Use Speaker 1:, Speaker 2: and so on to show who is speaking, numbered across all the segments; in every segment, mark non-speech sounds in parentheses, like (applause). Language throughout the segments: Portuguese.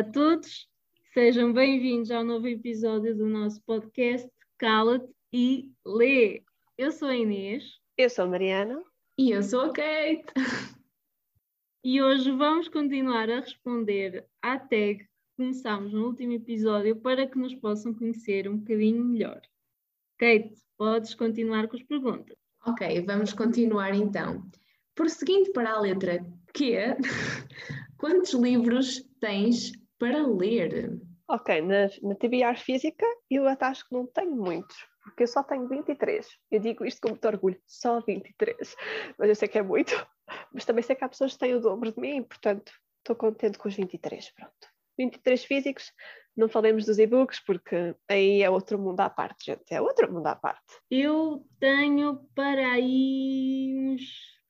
Speaker 1: Olá a todos, sejam bem-vindos ao novo episódio do nosso podcast Cala-te e Lê. Eu sou a Inês.
Speaker 2: Eu sou a Mariana.
Speaker 3: E eu sou a Kate. (laughs)
Speaker 1: E hoje vamos continuar a responder à tag que começámos no último episódio para que nos possam conhecer um bocadinho melhor. Kate, podes continuar com as perguntas.
Speaker 3: Ok, vamos continuar então. Prosseguindo para a letra Q, (laughs) quantos livros tens para ler?
Speaker 2: Ok, na, na TBR física eu até acho que não tenho muitos, porque eu só tenho 23. Eu digo isto com muito orgulho, só 23. Mas eu sei que é muito, mas também sei que há pessoas que têm o dobro de mim, portanto estou contente com os 23, pronto. 23 físicos, não falemos dos e-books, porque aí é outro mundo à parte, gente, é outro mundo à parte.
Speaker 1: Eu tenho para aí uns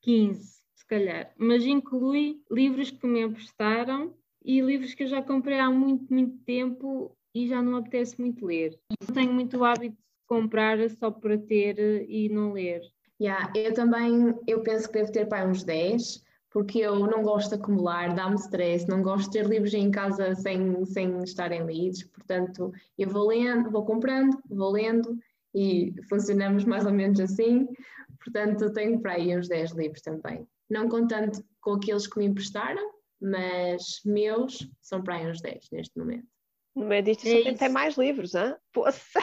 Speaker 1: 15, se calhar, mas inclui livros que me emprestaram e livros que eu já comprei há muito, muito tempo e já não apetece muito ler. Não tenho muito hábito de comprar só para ter e não ler.
Speaker 3: Yeah, eu também, eu penso que devo ter para uns 10, porque eu não gosto de acumular, dá-me stress, não gosto de ter livros em casa sem, sem estarem lidos, portanto eu vou lendo, vou comprando, vou lendo e funcionamos mais ou menos assim, portanto tenho para aí uns 10 livros também. Não contando com aqueles que me emprestaram, mas meus são para aí uns 10 neste momento.
Speaker 2: No meio disto eu sou é quem tem mais livros, hein? Poça!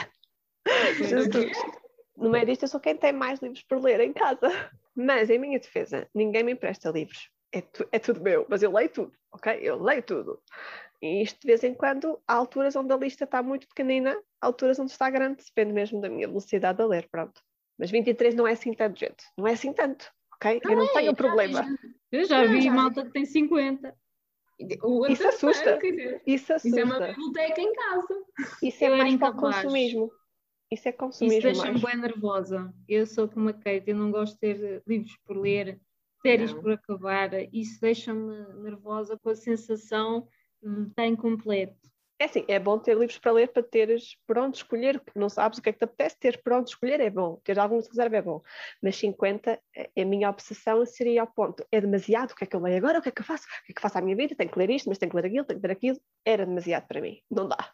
Speaker 2: no meio disto eu sou quem tem mais livros por ler em casa. Mas, em minha defesa, ninguém me empresta livros. É, tu, é tudo meu, mas eu leio tudo, ok? Eu leio tudo. E isto de vez em quando, há alturas onde a lista está muito pequenina, há alturas onde está grande, depende mesmo da minha velocidade a ler, pronto. Mas 23 não é assim tanto, gente. Não é assim tanto, ok? Não eu não é, tenho problema.
Speaker 1: Eu já vi já malta que tem 50.
Speaker 2: Isso assusta. Isso assusta.
Speaker 3: Isso é uma biblioteca em casa.
Speaker 2: Isso é eu mais para o consumismo. Isso é consumismo.
Speaker 1: Isso deixa-me bem nervosa. Eu sou como a Kate, eu não gosto de ter livros por ler, séries não. por acabar. Isso deixa-me nervosa com a sensação de estar incompleto.
Speaker 2: É assim, é bom ter livros para ler para teres por onde escolher, não sabes o que é que te apetece, ter por onde escolher é bom, ter alguma reserva é bom, mas 50, é, a minha obsessão seria ao ponto, é demasiado, o que é que eu leio agora, o que é que eu faço, o que é que eu faço à minha vida, tenho que ler isto, mas tenho que ler aquilo, tenho que ler aquilo, era demasiado para mim, não dá,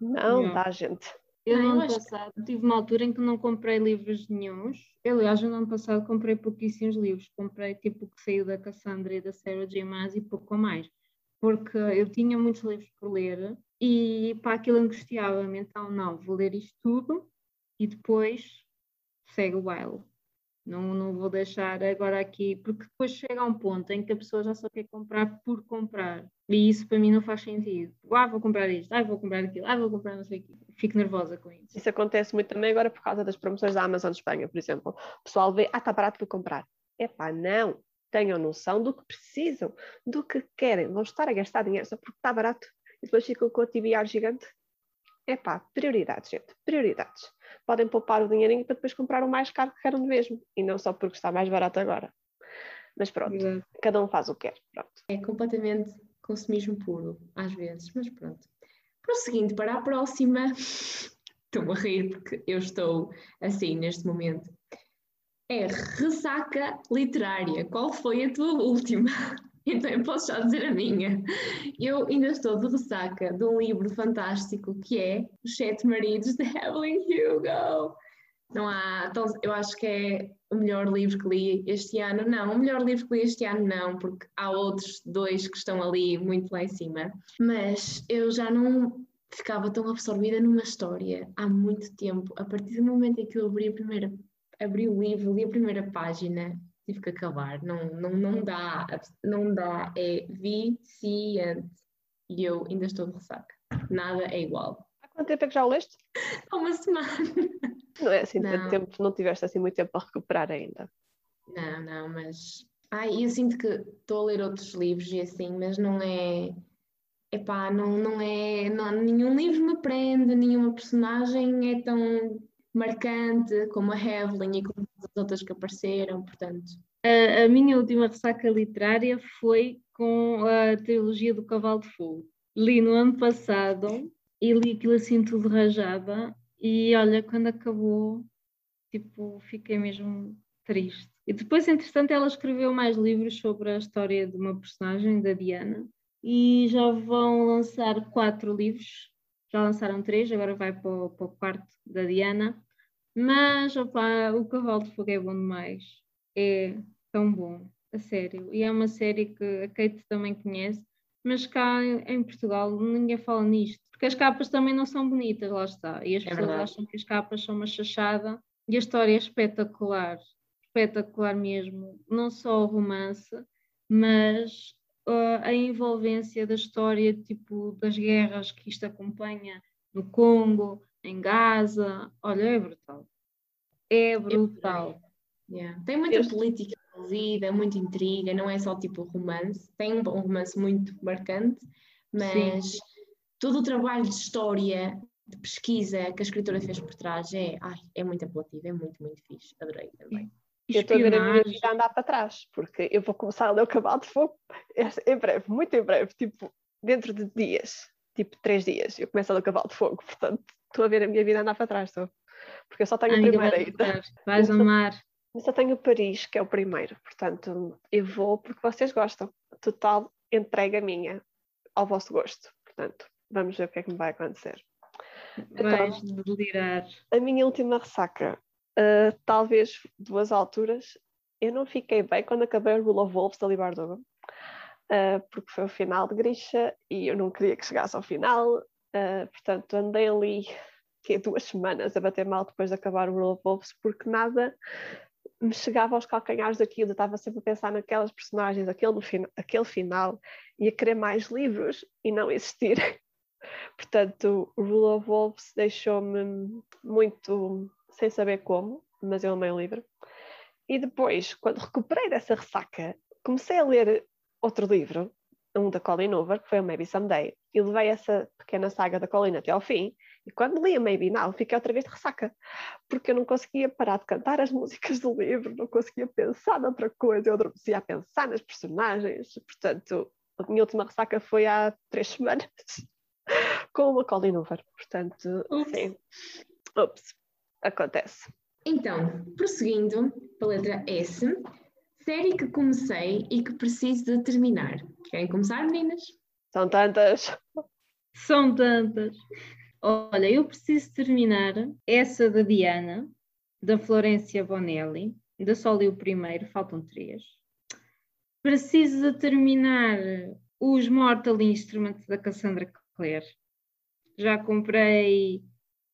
Speaker 2: não, não. dá gente.
Speaker 1: Eu no ano passado que... tive uma altura em que não comprei livros nenhums. Eu, aliás, no ano passado comprei pouquíssimos livros. Comprei tipo o que saiu da Cassandra e da Sarah J. Maas e pouco mais. Porque eu tinha muitos livros por ler e para aquilo angustiava-me. Então, não, vou ler isto tudo e depois segue o baile. Não, não vou deixar agora aqui, porque depois chega a um ponto em que a pessoa já só quer comprar por comprar. E isso para mim não faz sentido. Ah, vou comprar isto, ah, vou comprar aquilo, ah, vou comprar não sei o quê. Fico nervosa com isso.
Speaker 2: Isso acontece muito também agora por causa das promoções da Amazon Espanha, por exemplo. O pessoal vê, ah, está barato, vou comprar. Epá, não. Tenham noção do que precisam, do que querem. Vão estar a gastar dinheiro só porque está barato. E depois ficam com a TBR gigante. Epá, prioridades, gente. Prioridades podem poupar o dinheirinho para depois comprar o mais caro que querem mesmo e não só porque está mais barato agora. Mas pronto, Exato. cada um faz o que quer. Pronto.
Speaker 3: É completamente consumismo puro, às vezes, mas pronto. Prosseguindo para a próxima, (laughs) estou a rir porque eu estou assim neste momento. É ressaca literária. Qual foi a tua última? (laughs) Então eu posso já dizer a minha. Eu ainda estou de ressaca de um livro fantástico que é Os Sete Maridos de Evelyn Hugo. Não há, então, eu acho que é o melhor livro que li este ano. Não, o melhor livro que li este ano não, porque há outros dois que estão ali muito lá em cima. Mas eu já não ficava tão absorvida numa história há muito tempo. A partir do momento em que eu abri a primeira, abri o livro, li a primeira página, tive que acabar. Não, não, não dá, não dá, é viciante. E eu ainda estou de ressaca. Nada é igual.
Speaker 2: Há quanto tempo é que já o leste?
Speaker 3: Há uma semana.
Speaker 2: Não é assim não. tanto tempo, não tiveste assim muito tempo para recuperar ainda.
Speaker 3: Não, não, mas. Ai, eu sinto que estou a ler outros livros e assim, mas não é. Epá, não, não é. Não, nenhum livro me prende, nenhuma personagem é tão marcante como a Evelyn e como as outras que apareceram, portanto.
Speaker 1: A, a, minha última ressaca literária foi com a trilogia do Cavalo de Fogo. Li no ano passado e li aquilo assim tudo rajada e olha, quando acabou, tipo, fiquei mesmo triste. E depois, entretanto, ela escreveu mais livros sobre a história de uma personagem, da Diana, e já vão lançar quatro livros. Já lançaram três, agora vai para o, para o quarto da Diana. Mas opa, o Cavalo de Fogo é bom demais. É tão bom, a sério. E é uma série que a Kate também conhece, mas cá em Portugal ninguém fala nisto. Porque as capas também não são bonitas, lá está. E as
Speaker 3: É
Speaker 1: pessoas
Speaker 3: verdade.
Speaker 1: acham que as capas são uma chachada. E a história é espetacular, espetacular mesmo. Não só o romance, mas uh, a envolvência da história, tipo, das guerras que isto acompanha no Congo, em Gaza. Olha, é brutal. É brutal.
Speaker 3: Yeah. Tem muita
Speaker 2: Este-
Speaker 3: política envolvida, muita intriga, não é só tipo romance. Tem um romance muito marcante, mas todo o trabalho de história, de pesquisa que a escritora fez por trás é, ai, é muito apelativo, é muito, muito fixe. Adorei também.
Speaker 2: Eu estou a ver a minha vida andar para trás, porque eu vou começar a ler o Cavalo de Fogo (laughs) em breve, muito em breve, tipo, dentro de dias, tipo três dias, eu começo a ler o Cavalo de Fogo, portanto, estou a ver a minha vida andar para trás, estou. Porque eu só tenho o
Speaker 1: Amiga,
Speaker 2: primeiro ainda.
Speaker 1: gostar, Vais
Speaker 2: Eu sou-
Speaker 1: amar.
Speaker 2: Eu só tenho o Paris, que é o primeiro, portanto, eu vou porque vocês gostam. Total entrega minha ao vosso gosto, portanto, vamos ver o que é que me vai acontecer.
Speaker 1: Vais delirar.
Speaker 2: a minha última ressaca, uh, talvez duas alturas, eu não fiquei bem quando acabei o Rule of Wolves da Libardoga, uh, porque foi o final de Grisha e eu não queria que chegasse ao final, uh, portanto andei ali que duas semanas a bater mal depois de acabar o Rule of Wolves, porque nada me chegava aos calcanhares daquilo, eu estava sempre a pensar naquelas personagens, aquele, aquele final, e a querer mais livros e não existir. (laughs) Portanto, o Rule of Wolves deixou-me muito sem saber como, mas eu amei o livro. E depois, quando recuperei dessa ressaca, comecei a ler outro livro, um da Colin Hoover, que foi o Maybe Someday, e levei essa pequena saga da Colin até ao fim. E quando li a Maybe Now, fiquei outra vez de ressaca, porque eu não conseguia parar de cantar as músicas do livro, não conseguia pensar noutra coisa, eu adormecia a pensar nas personagens. Portanto, a minha última ressaca foi há três semanas (laughs) com uma Colin Hoover. Portanto,
Speaker 3: Ups.
Speaker 2: sim. Ups, acontece.
Speaker 3: Então, prosseguindo para a letra S, série que comecei e que preciso de terminar. Querem começar, meninas?
Speaker 2: São tantas.
Speaker 1: São tantas. Olha, eu preciso terminar essa da Diana, da Florência Bonelli, ainda só li o primeiro, faltam três. Preciso de terminar os Mortal Instruments da Cassandra Clare. Já comprei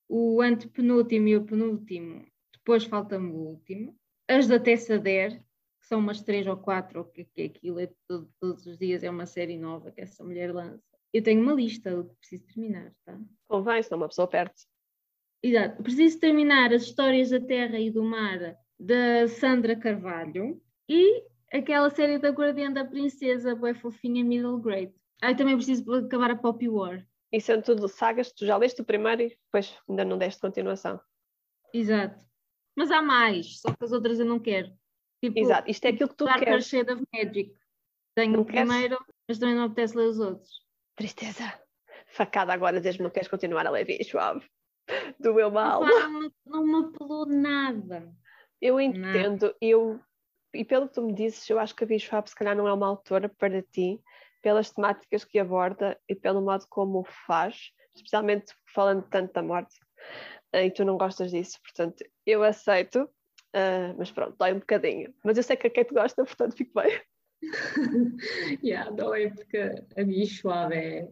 Speaker 1: o antepenúltimo e o penúltimo, depois falta-me o último. As da Tessa Dare, são umas três ou quatro, que que aquilo, é todo- todos os dias é uma série nova que essa mulher lança. Eu tenho uma lista do que preciso terminar, tá?
Speaker 2: Convém, senão uma pessoa perde.
Speaker 1: Exato. Preciso terminar as histórias da Terra e do Mar da Sandra Carvalho e aquela série da Guardiã da Princesa, boa fofinha, middle grade. Ah, também preciso acabar a Poppy War.
Speaker 2: E são tudo sagas, tu já leste o primeiro e depois ainda não deste continuação.
Speaker 1: Exato. Mas há mais, só que as outras eu não quero. Tipo,
Speaker 2: Exato, isto é aquilo que tu
Speaker 1: Dark
Speaker 2: queres.
Speaker 1: Shade of Magic. Tenho
Speaker 2: Não
Speaker 1: o
Speaker 2: queres?
Speaker 1: primeiro, mas também não apetece ler os outros.
Speaker 2: Tristeza. Facada agora, diz-me não queres continuar a ler Suave. Do meu mal.
Speaker 1: Não, me- não me apelou nada.
Speaker 2: Eu entendo, eu, e pelo que tu me dizes, eu acho que a Bishop se calhar não é uma autora para ti, pelas temáticas que aborda e pelo modo como o faz, especialmente falando tanto da morte, eh, e tu não gostas disso, portanto, eu aceito, eh, mas pronto, dói um bocadinho. Mas eu sei que a Kate gosta, portanto, fico bem. (laughs)
Speaker 3: yeah, dói porque a suave é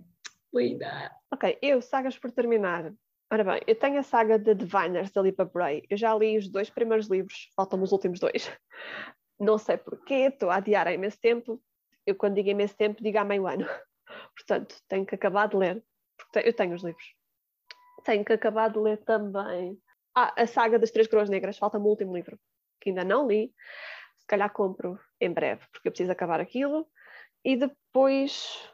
Speaker 3: linda.
Speaker 2: Ok, eu, sagas por terminar. Ora bem, eu tenho a saga de Diviners da Lipa Bray. Eu já li os dois primeiros livros, faltam os últimos dois. (laughs) Não sei porquê, estou a adiar há imenso tempo. Eu, quando digo imenso tempo, digo há meio ano. (laughs) Portanto, tenho que acabar de ler. Porque eu tenho os livros. Tenho que acabar de ler também. Ah, a saga das Três Coroas Negras, falta-me o último livro, que ainda não li. Se calhar compro em breve, porque eu preciso acabar aquilo. E depois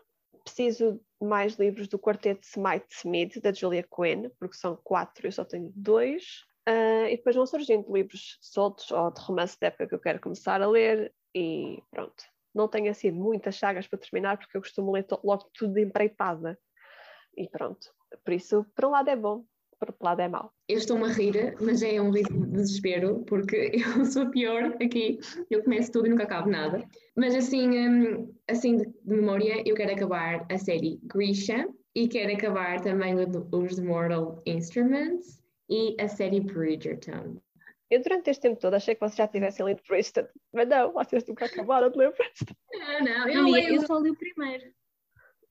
Speaker 2: preciso de mais livros do quarteto Smite Smith, da Julia Quinn, porque são quatro, eu só tenho dois. Ah, e depois vão surgindo livros soltos ou de romance de época que eu quero começar a ler e pronto. Não tenho assim muitas chagas para terminar porque eu costumo ler logo tudo de empreitada. E pronto. Por isso, por um lado é bom, por outro lado é mau.
Speaker 3: Eu estou-me a rir, mas é um rir de desespero, porque (laughs) eu sou pior aqui. Eu começo tudo e nunca acabo nada. Mas assim, hum, assim de memória, eu quero acabar a série Grisha e quero acabar também os The Mortal Instruments e a série Bridgerton.
Speaker 2: Eu durante este tempo todo achei que vocês já tivessem lido Princeton, mas não, vocês nunca acabaram de ler Princeton.
Speaker 3: Não, não, eu leio.
Speaker 1: eu só li o primeiro.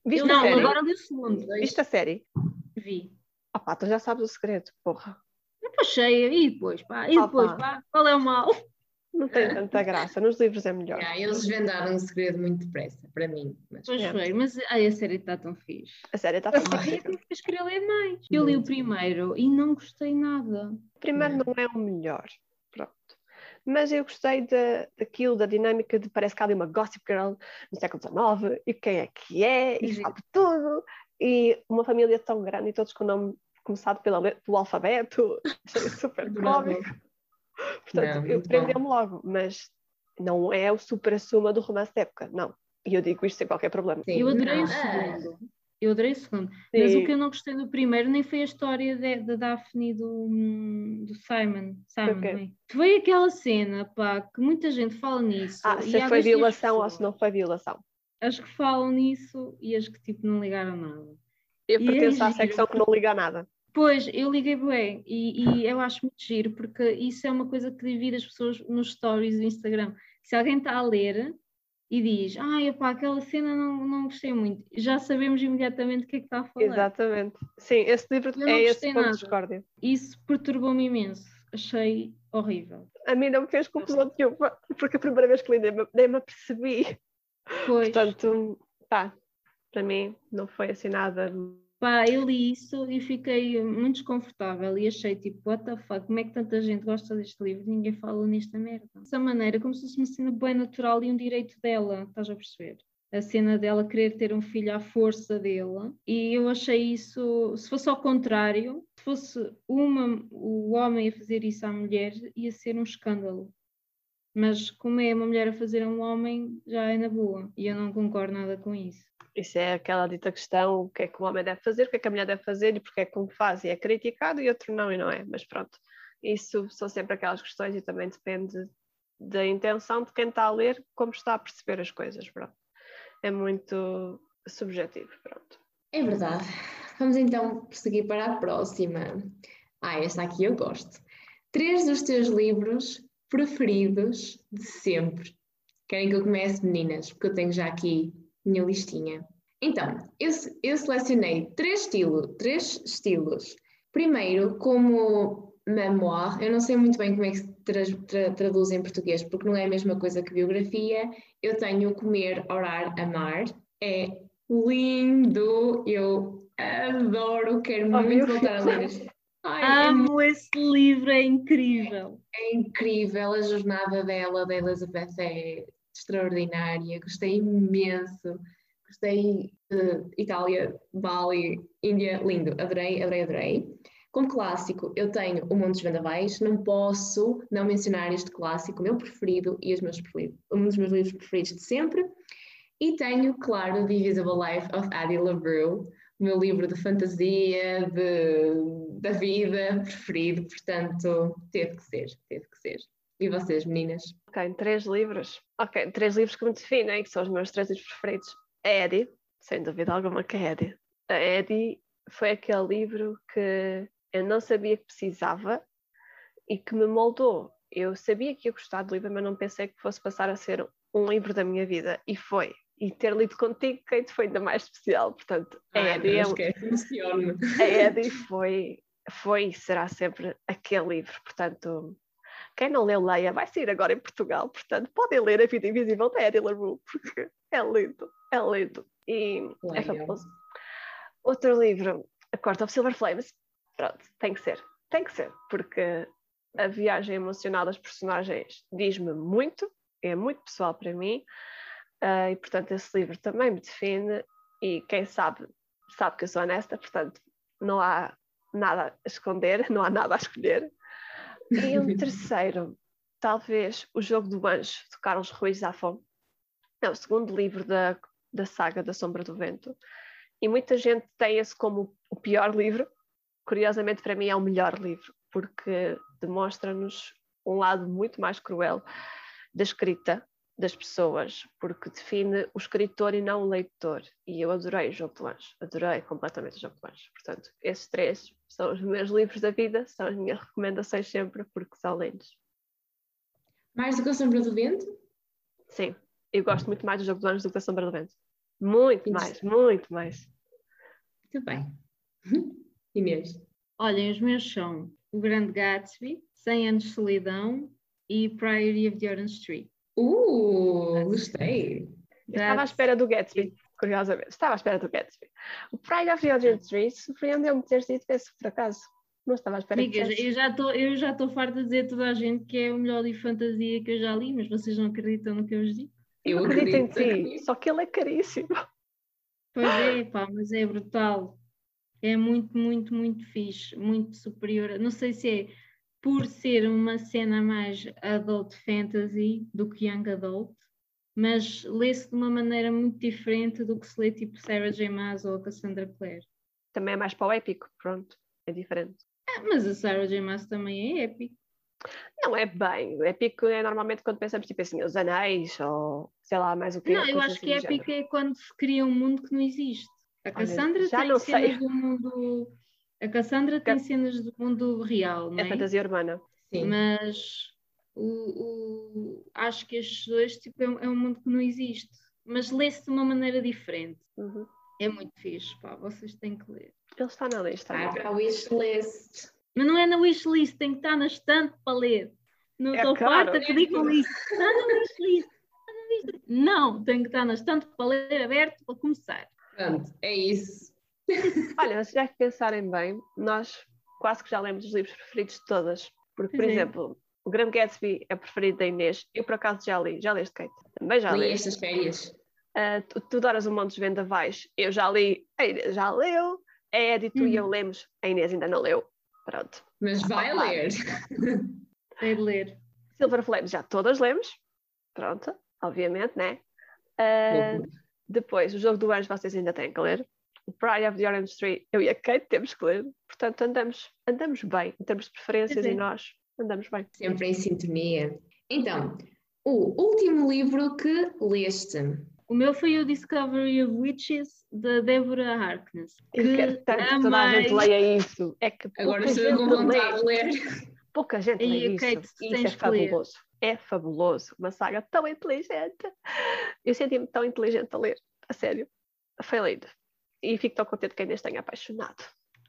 Speaker 2: Viste
Speaker 1: não,
Speaker 2: a série?
Speaker 1: agora li o segundo.
Speaker 2: Viste a série?
Speaker 1: Vi.
Speaker 2: Opá, tu já sabes o segredo, porra.
Speaker 1: Depois cheia, e depois, pá, e depois,
Speaker 2: Opa.
Speaker 1: pá, qual é o mal? (laughs)
Speaker 2: Não tem tanta graça, nos livros é melhor.
Speaker 3: Yeah, eles desvendaram o segredo muito depressa, para mim. Mas
Speaker 1: Pois foi, mas ai, a série está tão fixe.
Speaker 2: A série está
Speaker 1: Ai,
Speaker 2: fantástica.
Speaker 1: eu depois queria ler mais. Eu li o primeiro e não gostei nada.
Speaker 2: O primeiro não é o melhor, pronto. Mas eu gostei da, daquilo, da dinâmica de parece que há ali uma gossip girl no século XIX e quem é que é, e
Speaker 1: Sim.
Speaker 2: sabe tudo, e uma família tão grande e todos com o nome começado pela letra do alfabeto, achei (laughs) super
Speaker 3: Adorava.
Speaker 2: cómico. Portanto,
Speaker 3: Não,
Speaker 2: eu prendeu-me logo, mas não é o super-suma do romance da época, não. E eu digo isto sem qualquer problema.
Speaker 3: Sim,
Speaker 1: eu adorei
Speaker 3: não,
Speaker 1: o
Speaker 3: ah,
Speaker 1: segundo. Eu adorei o segundo. Mas o
Speaker 2: Sim.
Speaker 1: que eu não gostei do primeiro nem foi a história de- da Daphne e do, hum, do Simon. Simon
Speaker 2: O quê?
Speaker 1: não é? Foi aquela cena, pá, que muita gente fala nisso.
Speaker 2: Ah, se foi violação ou
Speaker 1: pessoas.
Speaker 2: se não foi violação.
Speaker 1: As que falam nisso e as que tipo não ligaram nada.
Speaker 2: Eu
Speaker 1: E é
Speaker 2: pertenço à
Speaker 1: giro.
Speaker 2: secção que não liga a nada.
Speaker 1: Pois, eu liguei bem e, e eu acho muito giro, porque isso é uma coisa que divide as pessoas nos stories do Instagram. Se alguém está a ler e diz, ai, epá, aquela cena não, não gostei muito, já sabemos imediatamente o que é que está a falar.
Speaker 2: Exatamente. Sim, esse livro
Speaker 1: Eu
Speaker 2: é esse ponto de discórdia.
Speaker 1: Isso perturbou-me imenso, achei horrível.
Speaker 2: A mim não me fez confusão nenhuma, porque a primeira vez que li nem me, nem me apercebi.
Speaker 1: Pois,
Speaker 2: Portanto, pá, para mim não foi assim nada.
Speaker 1: pá, eu li isso e fiquei muito desconfortável e achei tipo, what the fuck, como é que tanta gente gosta deste livro e ninguém fala nesta merda? Dessa maneira, como se fosse uma cena bem natural e um direito dela, estás a perceber? A cena dela querer ter um filho à força dele, e eu achei isso, se fosse ao contrário, se fosse uma, o homem a fazer isso à mulher, ia ser um escândalo. Mas como é uma mulher a fazer a um homem, já é na boa, e eu não concordo nada com isso.
Speaker 2: Isso é aquela dita questão: o que é que o homem deve fazer, o que é que a mulher deve fazer e porque é que um faz e é criticado e outro não e não é. Mas pronto, isso são sempre aquelas questões e também depende da intenção de quem está a ler, como está a perceber as coisas. Pronto. É muito subjetivo. Pronto.
Speaker 3: É verdade. Vamos então prosseguir para a próxima. Ah, esta aqui eu gosto. Três dos teus livros preferidos de sempre. Querem que eu comece, meninas? Porque eu tenho já aqui minha listinha. Então, eu, eu selecionei três, estilo, três estilos. Primeiro, como memoir, eu não sei muito bem como é que se tra- tra- traduz em português, porque não é a mesma coisa que biografia. Eu tenho Comer, Orar, Amar. É lindo, eu adoro, quero
Speaker 2: Oh,
Speaker 3: muito voltar a ler. Ai, é
Speaker 1: Amo esse livro, é incrível.
Speaker 3: É incrível, a jornada dela, da Elizabeth, é extraordinária. Gostei imenso. Gostei de Itália, Bali, Índia, lindo. Adorei, adorei, adorei. Como clássico, eu tenho O Mundo dos Vendavais. Não posso não mencionar este clássico, meu preferido e os meus um dos meus livros preferidos de sempre. E tenho, claro, The Invisible Life of Addie LaRue, meu livro de fantasia, de, da vida preferido, portanto, teve que ser, teve que ser. E vocês, meninas?
Speaker 2: Ok, três livros. Ok, três livros que me definem, que são os meus três livros preferidos. A Eddie, sem dúvida alguma que é Eddie. A Eddie foi aquele livro que eu não sabia que precisava e que me moldou. Eu sabia que ia gostar do livro, mas não pensei que fosse passar a ser um livro da minha vida. E foi. E ter lido contigo, Kate, foi ainda mais especial. Portanto, a
Speaker 3: Ai,
Speaker 2: Eddie, é um-
Speaker 3: emociono-me.
Speaker 2: a Eddie foi, foi e será sempre aquele livro. Portanto, quem não leu, leia. Vai sair agora em Portugal. Portanto, podem ler A Vida Invisível da Eddie LaRue, porque é lindo, é lindo. E é famoso. Outro livro, A Court of Silver Flames. Pronto, tem que ser. Tem que ser, porque a viagem emocional das personagens diz-me muito, é muito pessoal para mim. Ah, e, portanto, esse livro também me define. E quem sabe, sabe que eu sou honesta, portanto, não há nada a esconder, (laughs) não há nada a escolher. E um (laughs) terceiro, talvez O Jogo do Anjo, de Carlos Ruiz Zafón. É o segundo livro da, da saga da Sombra do Vento. E muita gente tem esse como o pior livro, curiosamente para mim é o melhor livro, porque demonstra-nos um lado muito mais cruel da escrita das pessoas, porque define o escritor e não o leitor. E eu adorei o Jogo de Lanche, adorei completamente o Jogo de Lanche. Portanto, esses três são os meus livros da vida, são as minhas recomendações sempre, porque são lindos.
Speaker 3: Mais do que a Sombra do Vento?
Speaker 2: Sim, eu gosto muito mais do Jogo de Lanche do que da Sombra do Vento. Muito mais, muito mais.
Speaker 3: Muito bem. (laughs) Inês?
Speaker 1: Olhem, os meus são O Grande Gatsby, 100 Anos de Solidão e Priory of the Orange Street.
Speaker 3: Uh, gostei.
Speaker 2: Estava à espera do Gatsby, curiosamente. Estava à espera do Gatsby. O Pride of the Orange Street surpreendeu-me ter sido esse por acaso. Não estava à espera
Speaker 1: Amigas,
Speaker 2: que
Speaker 1: eu já estou eu já estou farta de dizer a toda a gente que é o melhor livro de fantasia que eu já li, mas vocês não acreditam no que eu vos digo.
Speaker 2: Eu,
Speaker 3: Eu
Speaker 2: acredito em
Speaker 3: acredito.
Speaker 2: ti, só que ele é caríssimo.
Speaker 1: Pois é, (laughs) pá, mas é brutal. É muito, muito, muito fixe, muito superior. Não sei se é por ser uma cena mais adult fantasy do que young adult, mas lê-se de uma maneira muito diferente do que se lê tipo Sarah J. Maas ou a Cassandra Clare.
Speaker 2: Também é mais para o épico, pronto, é diferente.
Speaker 1: Ah, mas a Sarah J. Maas também é épico.
Speaker 2: Não é bem, épico é normalmente quando pensamos tipo assim, os anéis ou sei lá, mais o que
Speaker 1: Não, eu acho que épico é quando se cria um mundo que não existe. A
Speaker 2: Olha,
Speaker 1: Cassandra
Speaker 2: já
Speaker 1: tem
Speaker 2: não
Speaker 1: cenas
Speaker 2: sei.
Speaker 1: do mundo. A Cassandra tem cenas do mundo real, não
Speaker 2: É
Speaker 1: é?
Speaker 2: fantasia urbana.
Speaker 3: Sim.
Speaker 1: Mas o, o- acho que estes dois tipo, é, um- é um mundo que não existe. Mas lê-se de uma maneira diferente.
Speaker 2: Uhum.
Speaker 1: É muito fixe, pá, vocês têm que ler.
Speaker 2: Ele está na lista.
Speaker 3: Vai para a wishlist.
Speaker 1: Mas não é na wishlist, tem que estar na estante para ler. Não
Speaker 2: É
Speaker 1: estou farta que digam isso. Está na wishlist. está na wishlist. Não, tem que estar na estante para ler aberto para começar.
Speaker 3: Pronto, é isso.
Speaker 2: Olha, mas se já que pensarem bem, nós quase que já lemos os livros preferidos de todas. Porque, por
Speaker 1: é.
Speaker 2: exemplo, o Grande Gatsby é preferido da Inês. Eu, por acaso, já li. Já leste, Kate? Também já
Speaker 3: Li
Speaker 2: li.
Speaker 3: estas férias.
Speaker 2: Ah, tu, tu adoras o Montes Vendavais. Eu já li. A Inês já leu. A Edith e eu lemos. A Inês ainda não leu. Pronto.
Speaker 3: Mas vai
Speaker 2: Opa.
Speaker 3: ler. (laughs)
Speaker 1: Tem de ler.
Speaker 2: Silver Flames já todas lemos. Pronto. Obviamente, né? Ah,
Speaker 3: Loucura.
Speaker 2: depois, o Jogo do Anjo vocês ainda têm que ler. O Pride of the Orange Street, eu e a Kate temos que ler. Portanto, andamos, andamos bem em termos de preferências
Speaker 1: é.
Speaker 2: e nós andamos bem.
Speaker 3: Sempre em sintonia. Então, o último livro que leste.
Speaker 1: O meu foi o Discovery of Witches, da Débora Harkness.
Speaker 2: Eu
Speaker 1: que
Speaker 2: quero tanto que toda a gente leia isso. É que
Speaker 3: Agora estou com vontade de ler.
Speaker 2: Pouca gente lê isso.
Speaker 1: Kate,
Speaker 2: e isso é fabuloso. É fabuloso. Uma saga tão inteligente. Eu senti-me tão inteligente a ler. A sério. Foi lindo. E fico tão contente que ainda tenha apaixonado.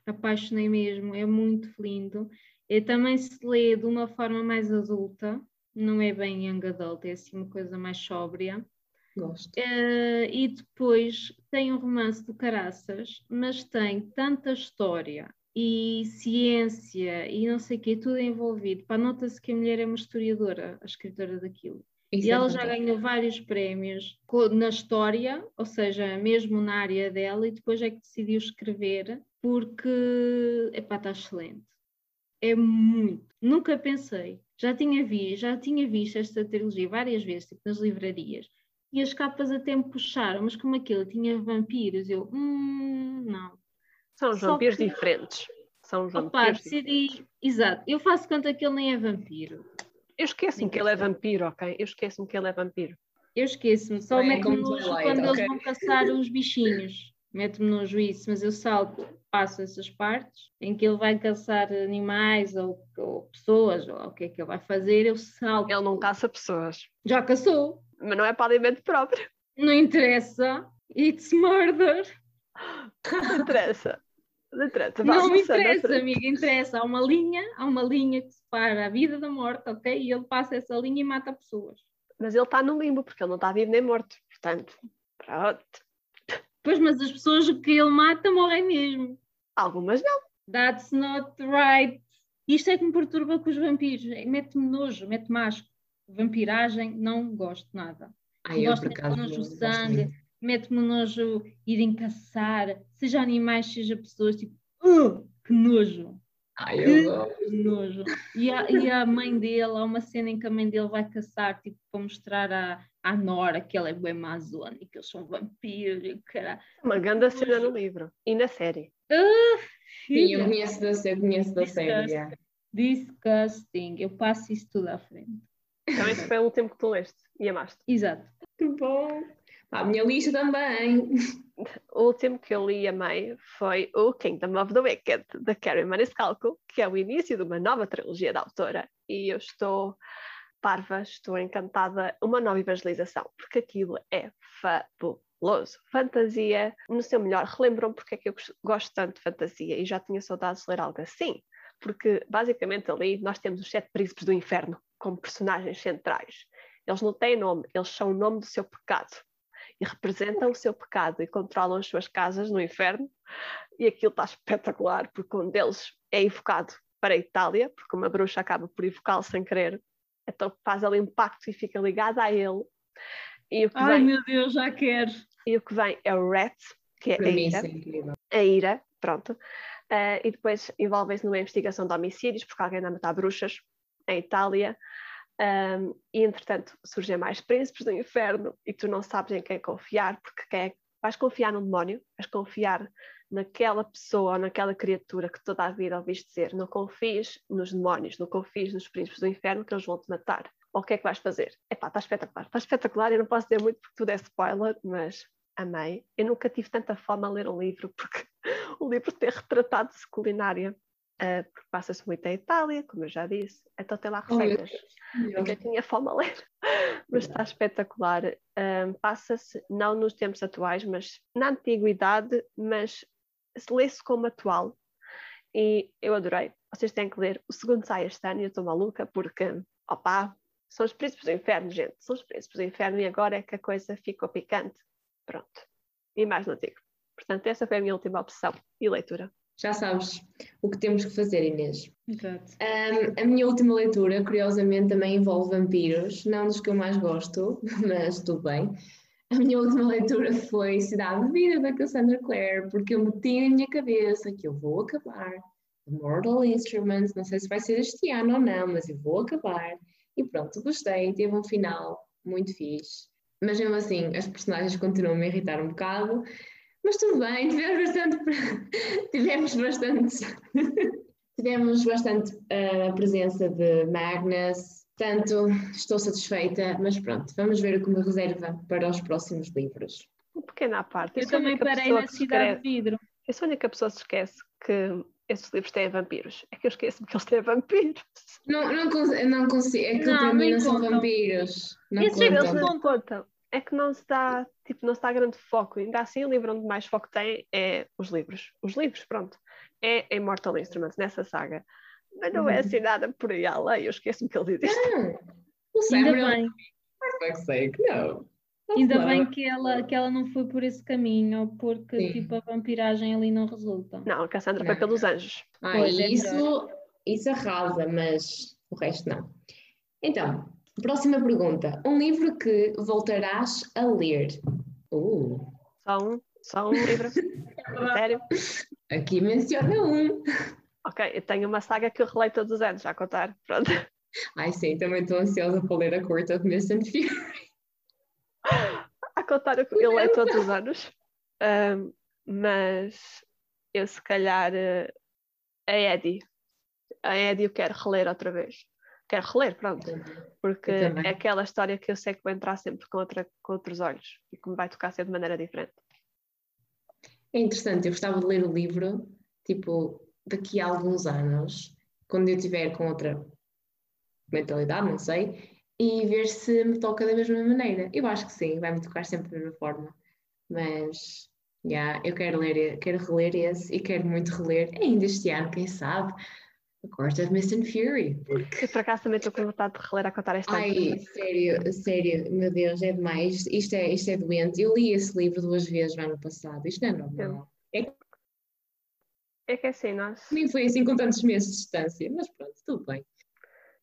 Speaker 1: apaixonei mesmo, é muito lindo. E também se lê de uma forma mais adulta, não é bem young adult, é assim uma coisa mais sóbria.
Speaker 3: Gosto.
Speaker 1: Eh, e depois tem um romance do Caraças, mas tem tanta história e ciência e não sei o quê, tudo envolvido. Pá, Nota-se que a mulher é uma historiadora, a escritora daquilo.
Speaker 3: Isso
Speaker 1: E
Speaker 3: é
Speaker 1: ela já ganhou vários prémios na história, ou seja, mesmo na área dela, e depois é que decidiu escrever, porque, epá, está excelente. É muito. Nunca pensei. Já tinha visto, já tinha visto esta trilogia várias vezes, tipo, nas livrarias, e as capas até me puxaram, mas como aquilo tinha vampiros, eu, hum, não.
Speaker 2: São os vampiros
Speaker 1: que-
Speaker 2: diferentes. São os
Speaker 1: Opa,
Speaker 2: vampiros diferentes.
Speaker 1: decidi, exato, eu faço conta que ele nem é vampiro.
Speaker 2: Eu esqueço-me que ele é vampiro, ok? Eu esqueço-me que ele é vampiro.
Speaker 1: Eu esqueço-me, só
Speaker 3: É
Speaker 1: meto-me
Speaker 3: Twilight,
Speaker 1: quando
Speaker 3: ok.
Speaker 1: eles vão caçar os bichinhos. Mete-me nojo isso, mas eu salto, passo essas partes em que ele vai caçar animais ou, ou pessoas, ou o que é que ele vai fazer, eu salto.
Speaker 2: Ele não caça pessoas.
Speaker 1: Já caçou,
Speaker 2: Mas não é para alimento próprio.
Speaker 1: não interessa. It's murder.
Speaker 2: Não interessa. Não
Speaker 1: me
Speaker 2: à
Speaker 1: interessa, amiga, interessa. Há uma linha, há uma linha que separa a vida da morte, ok? E ele passa essa linha e mata pessoas.
Speaker 2: Mas ele está no limbo, porque ele não está vivo nem morto. Portanto, pronto.
Speaker 1: Pois, mas as pessoas que ele mata morrem mesmo.
Speaker 2: Algumas não.
Speaker 1: That's not right. Isto é que me perturba com os vampiros. Mete-me nojo, mete-me asco. Vampiragem, não gosto nada.
Speaker 3: Ai, eu
Speaker 1: gosto de
Speaker 3: gosto
Speaker 1: sangue. Mete-me nojo irem caçar, seja animais, seja pessoas, tipo, "Uh, que nojo,
Speaker 3: Ai,
Speaker 1: que nojo. E a, e a mãe dele, há uma cena em que a mãe dele vai caçar, tipo, para mostrar à, à Nora que ela é bem amazônica, que eles são vampiros e o caralho.
Speaker 2: Uma grande cena no livro. E na série.
Speaker 1: Ah,
Speaker 3: Sim, eu conheço da, eu conheço da série.
Speaker 1: Disgusting. Eu passo isso tudo à frente.
Speaker 2: Então esse foi o último que tu leste e amaste.
Speaker 1: Exato.
Speaker 3: Que bom. A minha lista também.
Speaker 2: O último que eu li e amei foi o Kingdom of the Wicked, da Carrie Maniscalco, que é o início de uma nova trilogia da autora. E eu estou parva, estou encantada. Uma nova evangelização, porque aquilo é fabuloso. Fantasia, no seu melhor. Relembram porque é que eu gosto tanto de fantasia e já tinha saudades de ler algo assim. Porque basicamente ali nós temos os sete príncipes do inferno como personagens centrais. Eles não têm nome, eles são o nome do seu pecado e representam o seu pecado e controlam as suas casas no inferno. E aquilo está espetacular, porque um deles é invocado para a Itália, porque uma bruxa acaba por invocá-lo sem querer, então faz ali impacto e fica ligada a ele. E o que
Speaker 1: Ai
Speaker 2: vem,
Speaker 1: meu Deus, já quero.
Speaker 2: e o que vem é o Rat, que é
Speaker 3: Para
Speaker 2: a
Speaker 3: mim
Speaker 2: ira
Speaker 3: é incrível.
Speaker 2: a ira, pronto, Eh, e depois envolvem-se numa investigação de homicídios, porque alguém anda a matar bruxas em Itália, Um, e entretanto surgem mais príncipes do inferno e tu não sabes em quem confiar, porque quem é, vais confiar num demónio, vais confiar naquela pessoa ou naquela criatura que toda a vida ouviste dizer, não confies nos demónios, não confies nos príncipes do inferno que eles vão te matar. Ou o que é que vais fazer? Epá, está espetacular, está espetacular, eu não posso dizer muito porque tudo é spoiler, mas amei. Eu nunca tive tanta fome a ler um livro, porque (laughs) o livro tem retratado de culinária, uh, porque passa-se muito em Itália, como eu já disse, então tem lá
Speaker 3: Oh,
Speaker 2: receitas. Eu já tinha fome a ler, (laughs) mas está espetacular. Um, Passa-se não nos tempos atuais, mas na antiguidade, mas lê-se como atual. E eu adorei. Vocês têm que ler. O segundo sai este ano e eu estou maluca porque, opá, são os príncipes do inferno, gente. São os príncipes do inferno e agora é que a coisa ficou picante. Pronto. E mais não digo. Portanto, essa foi a minha última opção e leitura.
Speaker 3: Já sabes o que temos que fazer, Inês.
Speaker 1: Exato.
Speaker 3: Um, a minha última leitura, curiosamente, também envolve vampiros, não dos que eu mais gosto, (laughs) mas tudo bem. A minha última leitura foi Cidade de Vida, da Cassandra Clare, porque eu meti na minha cabeça que eu vou acabar Mortal Instruments, não sei se vai ser este ano ou não, mas eu vou acabar. E pronto, gostei, teve um final muito fixe. Mas mesmo assim, as personagens continuam a me irritar um bocado, mas tudo bem, tivemos bastante. (laughs) tivemos bastante. (laughs) tivemos bastante uh, a presença de Magnus, portanto, estou satisfeita, mas pronto, vamos ver o que me reserva para os próximos livros.
Speaker 2: Um pequeno à parte.
Speaker 1: Eu
Speaker 2: a
Speaker 1: também parei na Cidade de Vidro.
Speaker 2: Eu sou a única pessoa que se esquece que esses livros têm vampiros. É que eu esqueço-me que eles têm vampiros.
Speaker 3: Não, não, cons- não consigo, é que
Speaker 1: Não,
Speaker 3: para mim
Speaker 1: nem
Speaker 3: não são vampiros. Não
Speaker 1: Esses
Speaker 2: eles
Speaker 3: contam.
Speaker 2: não contam. É que não se dá, tipo, não se dá grande foco. Ainda assim, o livro onde mais foco tem é os livros. Os livros, pronto. É em Mortal Instruments, nessa saga. Mas não é
Speaker 3: Uhum.
Speaker 2: assim nada por aí além. Eu esqueço-me que ele existe.
Speaker 3: Não, o
Speaker 1: Ainda bem,
Speaker 3: fuck's sake, não.
Speaker 1: ainda bem que ela, que ela não foi por esse caminho, porque
Speaker 3: Sim.
Speaker 1: tipo, a vampiragem ali não resulta.
Speaker 2: Não, a Cassandra foi
Speaker 3: Não.
Speaker 2: pelos anjos.
Speaker 3: Ah,
Speaker 1: Pois, é
Speaker 3: isso, isso arrasa, mas o resto não. Então, próxima pergunta. Um livro que voltarás a ler? Uh,
Speaker 2: Só um, só um livro. (laughs) Sério?
Speaker 3: aqui menciona um.
Speaker 2: Ok, eu tenho uma saga que eu releio todos os anos, já a contar. Pronto.
Speaker 3: Ai sim, também estou ansiosa para ler a Court of Mist and Fury. (laughs)
Speaker 2: a contar o que eu leio todos os anos. Ahm, mas eu se calhar eh, a Eddie. A Eddie eu quero reler outra vez. Quero reler, pronto. Porque é aquela história que eu sei que vou entrar sempre com, outra, com outros olhos e que me vai tocar sempre de maneira diferente.
Speaker 3: É interessante, eu gostava de ler o livro, tipo, daqui a alguns anos, quando eu estiver com outra mentalidade, não sei, e ver se me toca da mesma maneira. Eu acho que sim, vai-me tocar sempre da mesma forma. Mas, já, eu quero ler, quero reler esse e quero muito reler, ainda este ano, quem sabe, Of Mist and Fury. Porque,
Speaker 2: Eu por acaso também estou com vontade de reler a contar esta
Speaker 3: ai, sério, sério, meu Deus, é demais. Isto é, isto é doente. Eu li esse livro duas vezes no ano passado, isto não é normal.
Speaker 2: É que é assim, nós.
Speaker 3: Nem foi assim com tantos meses de distância, mas pronto, tudo bem.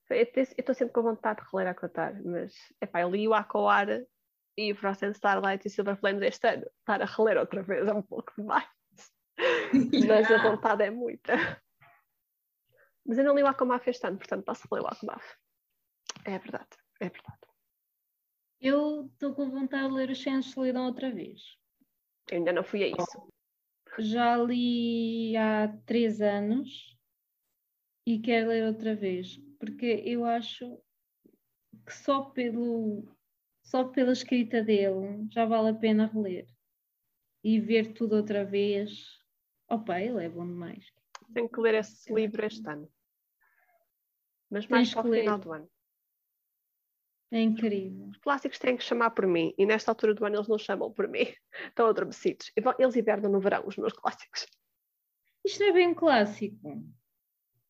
Speaker 2: Eu estou sempre com vontade de reler a contar, mas epá, eu li o Acoar e o Frost and Starlight e Silver Flames este ano. Estar a reler outra vez é um pouco demais. (laughs) Mas a vontade é muita. Mas eu não li o Akomaf este ano, portanto posso ler o Akomaf. É verdade, é verdade.
Speaker 1: Eu estou com vontade de ler o Chance de Solidão outra vez.
Speaker 2: Eu ainda não fui a isso.
Speaker 1: já li há três anos e quero ler outra vez, porque eu acho que só pelo só pela escrita dele já vale a pena reler e ver tudo outra vez. Opa, ele é bom demais.
Speaker 2: Tenho que ler esse livro este ano. Mas mais
Speaker 1: Tens
Speaker 2: para o final do ano.
Speaker 1: É incrível.
Speaker 2: Os clássicos têm que chamar por mim e nesta altura do ano eles não chamam por mim. (laughs) Estão adormecidos. Eles hibernam no verão, os meus clássicos.
Speaker 1: Isto é bem um clássico.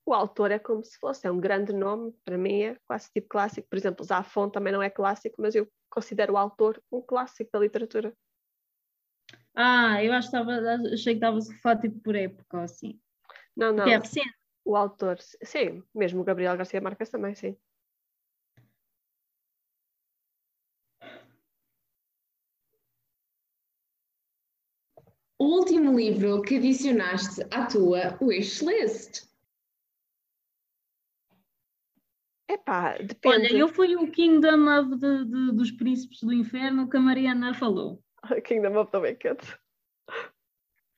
Speaker 2: O autor é como se fosse, é um grande nome, para mim é quase tipo clássico. Por exemplo, Zafon também não é clássico, mas eu considero o autor um clássico da literatura.
Speaker 1: Ah, eu acho que estava, achei que estava-se a falar tipo por época assim.
Speaker 2: Não, não,
Speaker 1: Que é
Speaker 2: o autor, sim, mesmo o Gabriel Garcia Marques também, sim.
Speaker 3: O último livro que adicionaste à tua wishlist.
Speaker 2: Epá, depende.
Speaker 1: Olha, eu fui o Kingdom of de- de- dos Príncipes do Inferno que a Mariana falou. (laughs)
Speaker 2: Kingdom of the Wicked.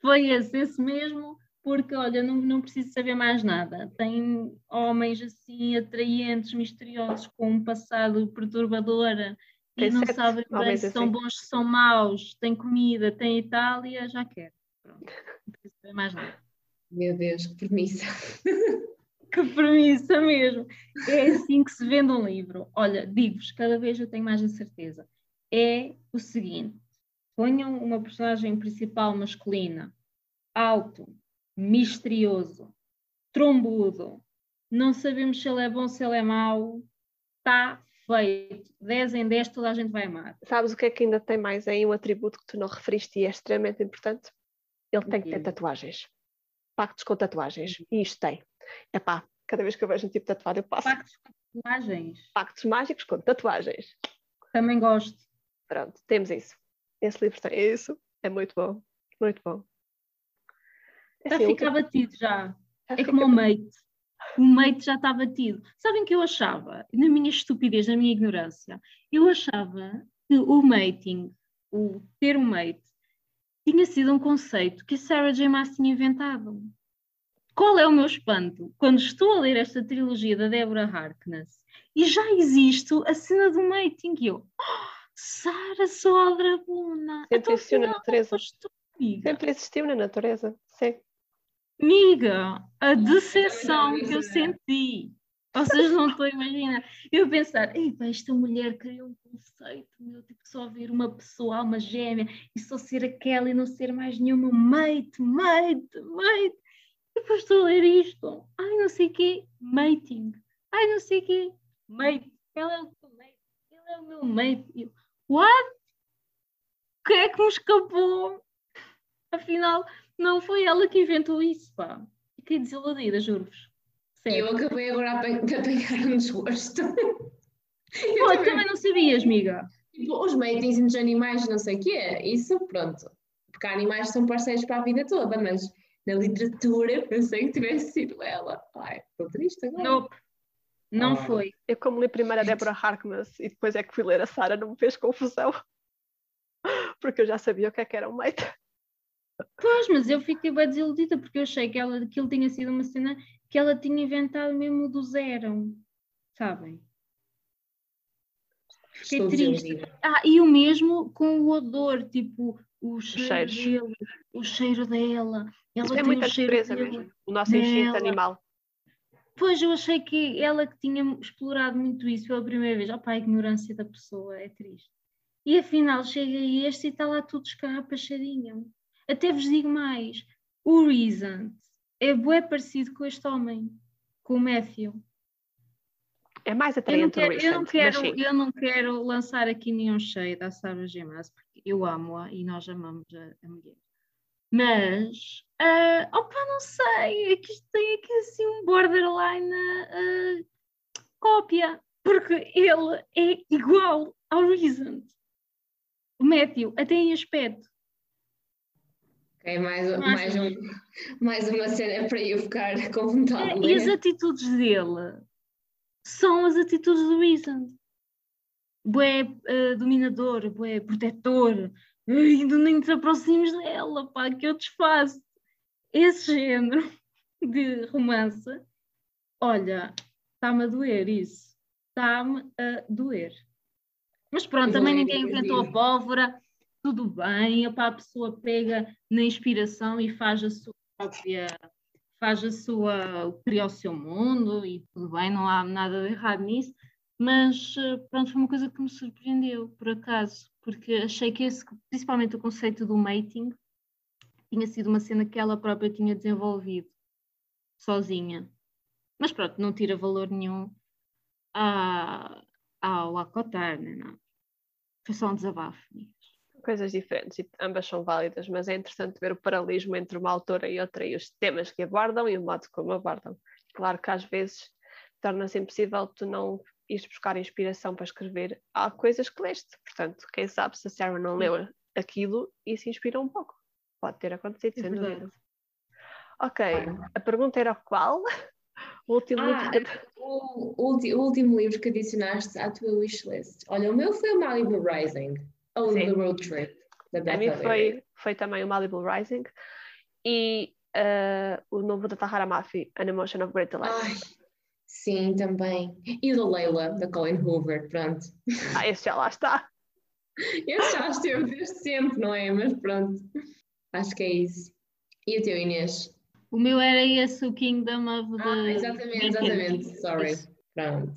Speaker 1: Foi esse, esse mesmo, porque olha, não, não preciso saber mais nada. Tem homens assim atraentes, misteriosos, com um passado perturbador e não sabem bem se são
Speaker 2: assim.
Speaker 1: bons, se são maus, tem comida, tem Itália, já quero. Pronto, não preciso saber mais nada.
Speaker 3: Meu Deus, que premissa. (laughs)
Speaker 1: Que premissa mesmo! É assim que se vende um livro. Olha, digo-vos, cada vez eu tenho mais a certeza. É o seguinte: ponham uma personagem principal masculina, alto, misterioso, trombudo, não sabemos se ele é bom, se ele é mau, está feito. 10 em 10 toda a gente vai amar.
Speaker 2: Sabes o que é que ainda tem mais aí? Um atributo que tu não referiste e é extremamente importante? Ele tem que ter tatuagens. Pactos com tatuagens. E isto tem. Epá, cada vez que eu vejo um tipo tatuado, eu passo.
Speaker 1: Pactos com personagens,
Speaker 2: Pactos mágicos com tatuagens.
Speaker 1: também gosto.
Speaker 2: Pronto, temos isso. Esse livro tem isso. É muito bom. Muito bom. É
Speaker 1: a
Speaker 2: assim,
Speaker 1: ficar
Speaker 2: outra-
Speaker 1: batido já.
Speaker 2: já
Speaker 1: É como o mate. O mate já está batido. Sabem que eu achava, na minha estupidez, na minha ignorância, eu achava que o mating, o ter um mate, tinha sido um conceito que a Sarah J. Maas tinha inventado. Qual é o meu espanto? Quando estou a ler esta trilogia da Deborah Harkness e já existe a cena do mating e eu, "Oh, Sara Sodrabuna,
Speaker 2: Sempre existiu na natureza.
Speaker 1: foste tu, amiga."
Speaker 2: Sempre existiu na natureza. Sim.
Speaker 1: Amiga, a decepção que eu senti. Vocês não estão a imaginar. Eu pensar, "Ei, pá, esta mulher criou um conceito, meu, tipo, só ver uma pessoa, alma gêmea, e só ser aquela e não ser mais nenhuma mate, mate, mate. E depois estou a ler isto. Ai, não sei o quê, mating. Ai, não sei o quê, mate. Ela é o meu mate. Ele é o meu mate. Eu, what? O que é que me escapou? Afinal, não foi ela que inventou isso, pá. Fiquei desiludida, juro-vos.
Speaker 3: Eu acabei agora de apanhar um desgosto. (laughs)
Speaker 1: Pô,
Speaker 3: também-
Speaker 1: também não sabias, amiga.
Speaker 3: Tipo, os matings entre animais, não sei o quê, isso pronto. Porque animais são parceiros para a vida toda, mas na literatura (laughs) eu pensei que tivesse sido ela. Ai, estou triste agora.
Speaker 1: Nope. Não
Speaker 3: Oh.
Speaker 1: foi.
Speaker 2: Eu como li primeiro a Deborah Harkness e depois é que fui ler a Sara, não me fez confusão. (laughs) Porque eu já sabia o que é que era um mate.
Speaker 1: Pois, mas eu fiquei bem desiludida porque eu achei que ela, aquilo tinha sido uma cena que ela tinha inventado mesmo do zero. Sabem? Fiquei
Speaker 3: Estou
Speaker 1: triste.
Speaker 3: desiludida.
Speaker 1: Ah, e o mesmo com o odor, tipo, o cheiro dele, o cheiro dela. Ela
Speaker 2: é
Speaker 1: tem
Speaker 2: muita
Speaker 1: o cheiro
Speaker 2: surpresa
Speaker 1: dele.
Speaker 2: mesmo. O nosso instinto
Speaker 1: dela.
Speaker 2: animal.
Speaker 1: Pois eu achei que ela que tinha explorado muito isso pela primeira vez. Opa, a ignorância da pessoa é triste. E afinal chega a este e está lá tudo escarrapachadinho. Até vos digo mais: o Reason é bué parecido com este homem, com o Matthew.
Speaker 2: É mais
Speaker 1: Eu não,
Speaker 2: atraente o
Speaker 1: quero, eu, não quero, eu não quero lançar aqui nenhum shade à Sarah J. Maas, porque eu amo-a e nós amamos a, a mulher. Mas, ah, opa, não sei, é que isto tem aqui assim um borderline ah, cópia, porque ele é igual ao Reason. O Matthew, até em aspecto.
Speaker 3: Ok, mais, mais, um, mais uma cena para eu ficar (laughs) com vontade de
Speaker 1: É, E as atitudes dele são as atitudes do Reason. Bué eh, dominador, bué protetor, ainda nem te aproximes dela, pá, que eu desfaço. Esse género (laughs) de romance, olha, está-me a doer isso. Está-me a doer. Mas pronto, também ninguém inventou a pólvora, tudo bem, opa, a pessoa pega na inspiração e faz a sua própria, faz a sua, cria o seu mundo e tudo bem, não há nada de errado nisso, mas eh, pronto, foi uma coisa que me surpreendeu, por acaso, porque achei que esse, principalmente o conceito do mating, tinha sido uma cena que ela própria tinha desenvolvido sozinha. Mas pronto, não tira valor nenhum a, ao Acotar, né? não. Foi só um desabafo.
Speaker 2: Coisas diferentes e ambas são válidas, mas é interessante ver o paralelismo entre uma autora e outra e os temas que abordam e o modo como abordam. Claro que às vezes torna-se impossível tu não ires buscar inspiração para escrever. Há coisas que leste, portanto, quem sabe se a Sarah não leu aquilo e se inspira um pouco. Pode ter acontecido, é sem dúvida. Ok, a pergunta era qual? (laughs)
Speaker 3: O último, ah, livro que... o, o, último livro que adicionaste à tua wishlist. Olha, o meu foi o Malibu Rising, ou Sim. The Road Trip.
Speaker 2: Da a mim foi, foi também o Malibu Rising e uh, o novo da Tahara Mafi, An Emotion of Great Delight. Ai,
Speaker 3: sim, também. E o da Leila, da Colin Hoover, pronto.
Speaker 2: Ah, esse já lá está. (laughs)
Speaker 3: esse já esteve desde sempre, não é? Mas pronto, acho que é isso. E o teu Inês?
Speaker 1: O meu era esse, o Kingdom of the...
Speaker 3: Ah, exatamente, exatamente, (laughs) sorry. Pronto.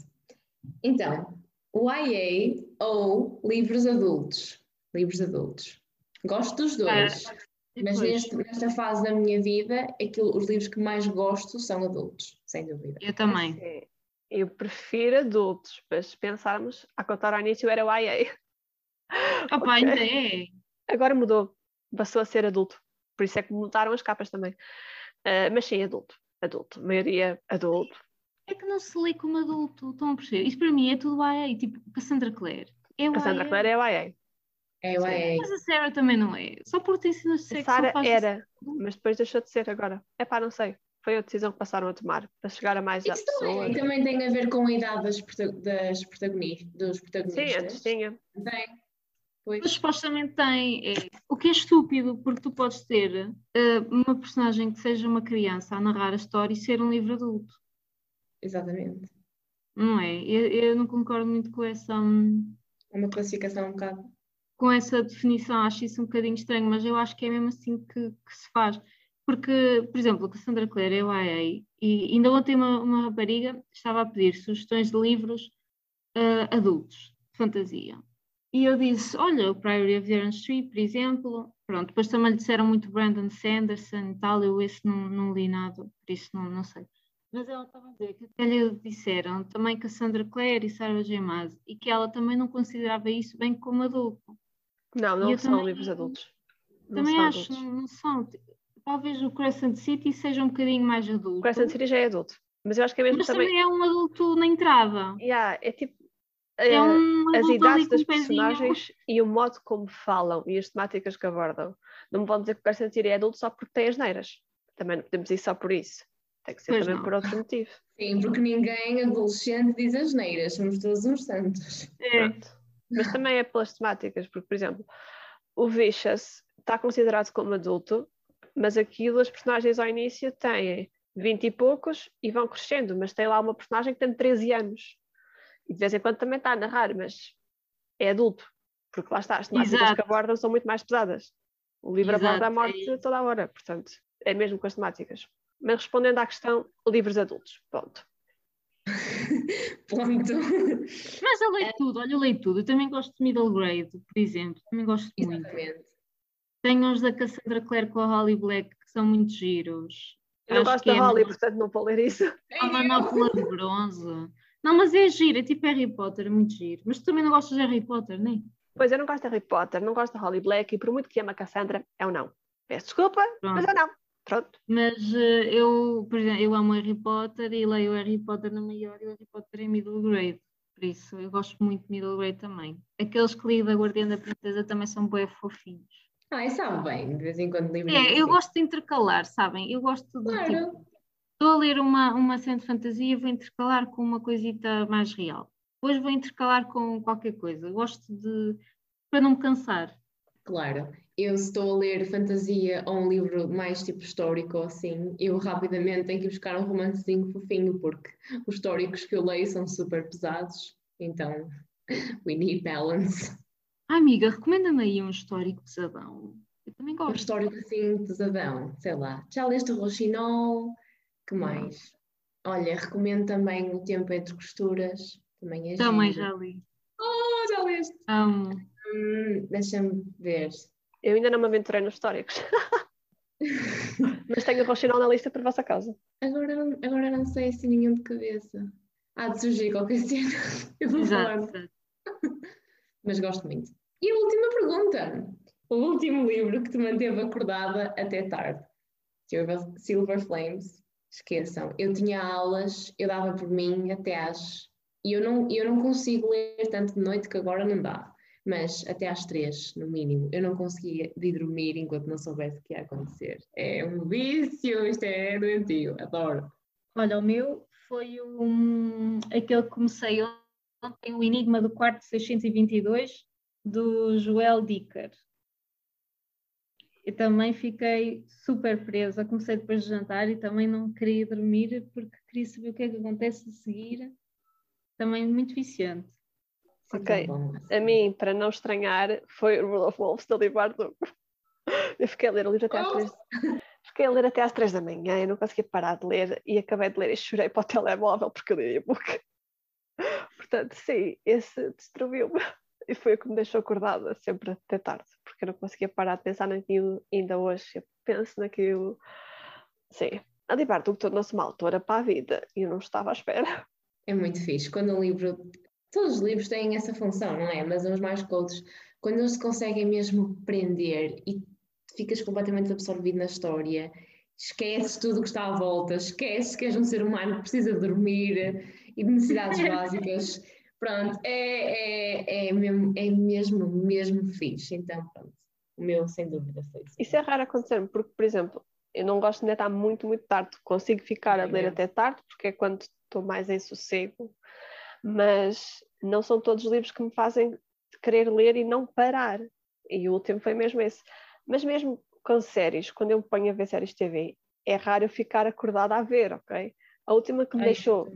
Speaker 3: Então, o IA ou livros adultos? Livros adultos. Gosto dos dois. Ah, mas neste, nesta fase da minha vida, aquilo, os livros que mais gosto são adultos, sem dúvida.
Speaker 1: Eu também.
Speaker 2: Eu prefiro adultos, mas se pensarmos, a contar ao início era o IA.
Speaker 1: Opa, okay. ainda é.
Speaker 2: Agora mudou, passou a ser adulto. Por isso é que mudaram as capas também. Uh, mas sim, adulto. Adulto. maioria adulto.
Speaker 1: É que não se lê como adulto, estão a perceber? Isso para mim é tudo YA, tipo Cassandra Clare.
Speaker 2: É Cassandra. Clare é YA.
Speaker 3: É YA.
Speaker 1: Mas a Sarah também não é. Só por ter sido
Speaker 2: sexo. A Sarah era, mas depois deixou de ser agora. É pá, não sei. Foi a decisão que passaram a tomar para chegar a mais
Speaker 3: Isso pessoas. Também, também tem a ver com a idade das, das protagonistas, dos protagonistas.
Speaker 2: Sim, antes tinha.
Speaker 3: Tem.
Speaker 1: Pois. Mas supostamente tem. É, o que é estúpido, porque tu podes ter uh, uma personagem que seja uma criança a narrar a história e ser um livro adulto.
Speaker 3: Exatamente.
Speaker 1: Não é? Eu, eu não concordo muito com essa. Um,
Speaker 3: é uma classificação um bocado.
Speaker 1: Com essa definição, acho isso um bocadinho estranho, mas eu acho que é mesmo assim que, que se faz. Porque, por exemplo, a Cassandra Clare é o IA e ainda ontem uma, uma rapariga estava a pedir sugestões de livros uh, adultos, de fantasia. E eu disse, olha, o Priory of Darren Street, por exemplo, pronto, depois também lhe disseram muito Brandon Sanderson e tal, eu esse não, não li nada, por isso não, não sei. Mas ela estava a dizer que até lhe disseram também que a Sandra Clare e Sarah J. Maas, e que ela também não considerava isso bem como adulto.
Speaker 2: Não, não são também, livros adultos.
Speaker 1: Não também acho, adultos. não são. Talvez o Crescent City seja um bocadinho mais adulto. O
Speaker 2: Crescent City já é adulto. Mas eu acho que é mesmo
Speaker 1: mas
Speaker 2: também...
Speaker 1: também é um adulto na entrada.
Speaker 2: Yeah, é tipo, é eh, um as idades das personagens e o modo como falam e as temáticas que abordam. Não me vão dizer que o Quero Sentir é adulto só porque tem as neiras. Também não podemos ir só por isso. Tem que ser pois também não. por outro motivo.
Speaker 3: Sim, porque ninguém adolescente diz as neiras, somos todos uns santos.
Speaker 2: É. Mas também é pelas temáticas, porque, por exemplo, o Vicious está considerado como adulto, mas aquilo as personagens ao início têm 20 e poucos e vão crescendo, mas tem lá uma personagem que tem 13 anos. E de vez em quando também está a narrar, mas é adulto, porque lá está, as temáticas Exato. que abordam são muito mais pesadas. O livro Exato, aborda a morte é toda a hora, portanto, é mesmo com as temáticas. Mas respondendo à questão, livros adultos, ponto. (laughs)
Speaker 3: ponto.
Speaker 1: Mas eu leio é. tudo, olha, eu leio tudo. Eu também gosto de middle grade, por exemplo, também gosto
Speaker 3: Exatamente.
Speaker 1: muito. Tenho os da Cassandra Clare com a Holly Black, que são muito giros.
Speaker 2: Eu não gosto da é Holly, portanto não vou ler isso.
Speaker 1: A Manopla de Bronze. Não, mas é giro, é tipo Harry Potter, é muito giro. Mas tu também não gostas de Harry Potter, nem?
Speaker 2: Pois eu não gosto de Harry Potter, não gosto de Holly Black e por muito que ama a Cassandra, é um não. Peço desculpa, Pronto. mas é não. Pronto.
Speaker 1: Mas uh, eu, por exemplo, eu amo Harry Potter e leio Harry Potter na maior e o Harry Potter em middle grade. Por isso, eu gosto muito de middle grade também. Aqueles que li da Guardiã da Princesa também são bem fofinhos.
Speaker 3: Ah, e sabe bem, de vez em quando livro.
Speaker 1: É, eu gosto de intercalar, sabem? Eu gosto de
Speaker 3: claro. tipo,
Speaker 1: estou a ler uma, uma cena de fantasia, vou intercalar com uma coisita mais real. Depois vou intercalar com qualquer coisa. Gosto de. para não me cansar.
Speaker 3: Claro, eu se estou a ler fantasia ou um livro mais tipo histórico assim, eu rapidamente tenho que buscar um romancezinho fofinho, porque os históricos que eu leio são super pesados, então we need balance.
Speaker 1: Ah, amiga, recomenda-me aí um histórico pesadão. Eu também
Speaker 3: Um
Speaker 1: gosto.
Speaker 3: histórico assim pesadão, sei lá. Já leste o Rochinol? Que mais? Olha, recomendo também O Tempo Entre Costuras, também é
Speaker 1: Também já li.
Speaker 3: Oh, já leste?
Speaker 1: Amo.
Speaker 3: Hum, Deixa-me ver.
Speaker 2: Eu ainda não me aventurei nos históricos. (laughs) Mas tenho o Rochinol na lista por vossa causa.
Speaker 3: Agora, não- agora não sei assim nenhum de cabeça. Há de surgir qualquer cena. (laughs) Eu vou falar.
Speaker 1: Exato. exato.
Speaker 3: Mas gosto muito. E a última pergunta. O último livro que te manteve acordada até tarde. Silver, Silver Flames. Esqueçam. Eu tinha aulas, eu dava por mim até às. E eu não, eu não consigo ler tanto de noite que agora não dá. Mas até às três, no mínimo. Eu não conseguia de dormir enquanto não soubesse o que ia acontecer. É um vício, isto é doentio. Adoro.
Speaker 1: Olha, o meu foi um, aquele que comecei ontem, o Enigma do Quarto 622, do Joel Dicker. Eu também fiquei super presa. Comecei depois de jantar e também não queria dormir porque queria saber o que é que acontece a seguir. Também muito viciante.
Speaker 2: Ok. A mim, para não estranhar, foi o Rule of Wolves da Lee Bardugo. Eu fiquei a ler o livro até às três. Fiquei a ler até às três da manhã, eu não conseguia parar de ler e acabei de ler e chorei para o telemóvel porque eu li e-book. (laughs) Portanto, sim, esse destruiu-me e foi o que me deixou acordada sempre até tarde, porque eu não conseguia parar de pensar naquilo ainda hoje. Eu penso naquilo. Sim, a Lee Bardugo tornou-se uma autora para a vida e eu não estava à espera.
Speaker 3: É muito fixe. Quando um livro. Todos os livros têm essa função, não é? Mas uns mais que outros. Quando eles se conseguem mesmo prender e ficas completamente absorvido na história, esqueces tudo o que está à volta, esqueces que és um ser humano que precisa de dormir e de necessidades (laughs) básicas. Pronto, é, é, é, mesmo, é mesmo, mesmo fixe. Então, pronto. O meu, sem dúvida, foi isso.
Speaker 2: Isso é raro acontecer porque, por exemplo, eu não gosto de estar muito, muito tarde. Consigo ficar a ler até tarde porque é quando estou mais em sossego, mas não são todos os livros que me fazem querer ler e não parar. E o último foi mesmo esse. Mas mesmo com séries, quando eu me ponho a ver séries de TV, é raro eu ficar acordada a ver, ok? A última que me
Speaker 3: Ai,
Speaker 2: deixou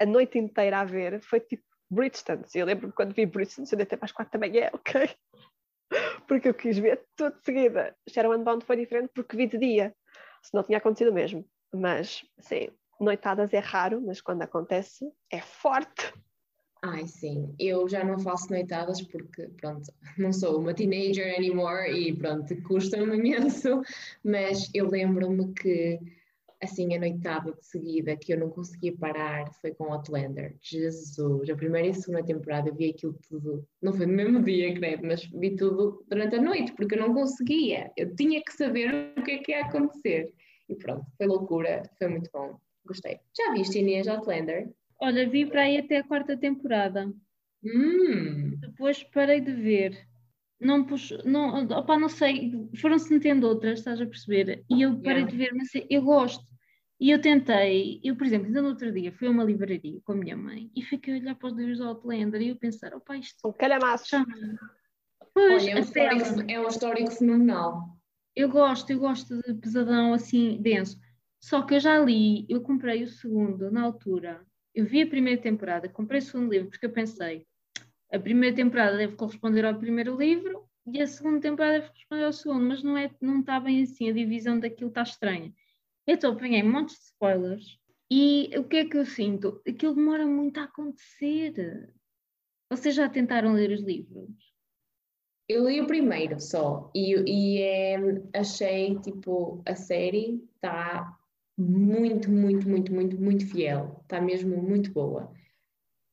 Speaker 2: a noite inteira a ver foi tipo Bridgerton. Eu lembro-me quando vi Bridgerton, eu deitei para as quatro da manhã, (laughs) ok? Porque eu quis ver tudo de seguida. Shadow and Bond foi diferente porque vi de dia, se não tinha acontecido mesmo. Mas, sim, noitadas é raro, mas quando acontece é forte.
Speaker 3: Ai, sim. Eu já não faço noitadas porque, pronto, não sou uma teenager anymore e, pronto, custa-me imenso. Mas eu lembro-me que, assim, a noitada de seguida que eu não conseguia parar foi com Outlander. Jesus, a primeira e a segunda temporada eu vi aquilo tudo. Não foi no mesmo dia, credo, mas vi tudo durante a noite porque eu não conseguia. Eu tinha que saber o que é que ia acontecer. E pronto, foi loucura, foi muito bom. Gostei. Já viste, Inês, Outlander?
Speaker 1: Olha, vi para aí até a quarta temporada.
Speaker 3: Hum.
Speaker 1: Depois parei de ver. Não pus, não, opá, não sei, foram-se metendo outras, estás a perceber? E eu parei
Speaker 3: Yeah.
Speaker 1: de ver, mas eu gosto. E eu tentei, eu, por exemplo, ainda no outro dia fui a uma livraria com a minha mãe e fiquei a olhar para os livros do Outlander e eu pensar, opá, isto
Speaker 2: São calhamaços.
Speaker 1: chama. Pois,
Speaker 3: Olha, é um, histórico, é um histórico fenomenal.
Speaker 1: Eu gosto, eu gosto de pesadão assim denso. Só que eu já li, eu comprei o segundo na altura. Eu vi a primeira temporada, comprei o segundo livro porque eu pensei, a primeira temporada deve corresponder ao primeiro livro e a segunda temporada deve corresponder ao segundo, mas não é, não está bem assim, a divisão daquilo está estranha. Então apanhei montes de spoilers e o que é que eu sinto? Aquilo demora muito a acontecer. Vocês já tentaram ler os livros?
Speaker 3: Eu li o primeiro só e, e é, achei tipo a série está muito, muito, muito, muito, muito fiel. Está mesmo muito boa.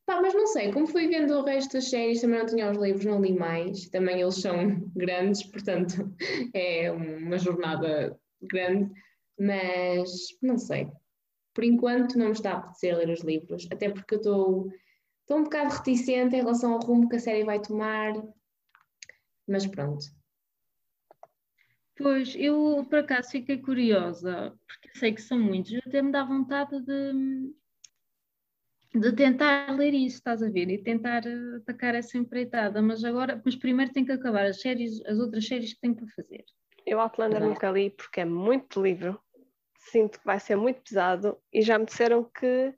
Speaker 3: Pá, mas não sei, como fui vendo o resto das séries, também não tinha os livros, não li mais. Também eles são (laughs) grandes, portanto (laughs) é uma jornada grande. Mas não sei. Por enquanto não me está a apetecer ler os livros, até porque eu estou um bocado reticente em relação ao rumo que a série vai tomar. Mas pronto.
Speaker 1: Pois, eu por acaso fiquei curiosa, porque sei que são muitos, até me dá vontade de, de tentar ler isso, estás a ver? E tentar uh, atacar essa empreitada, mas agora, mas primeiro tem que acabar as séries, as outras séries que tenho para fazer.
Speaker 2: Eu Outlander nunca li porque é muito livro, sinto que vai ser muito pesado e já me disseram que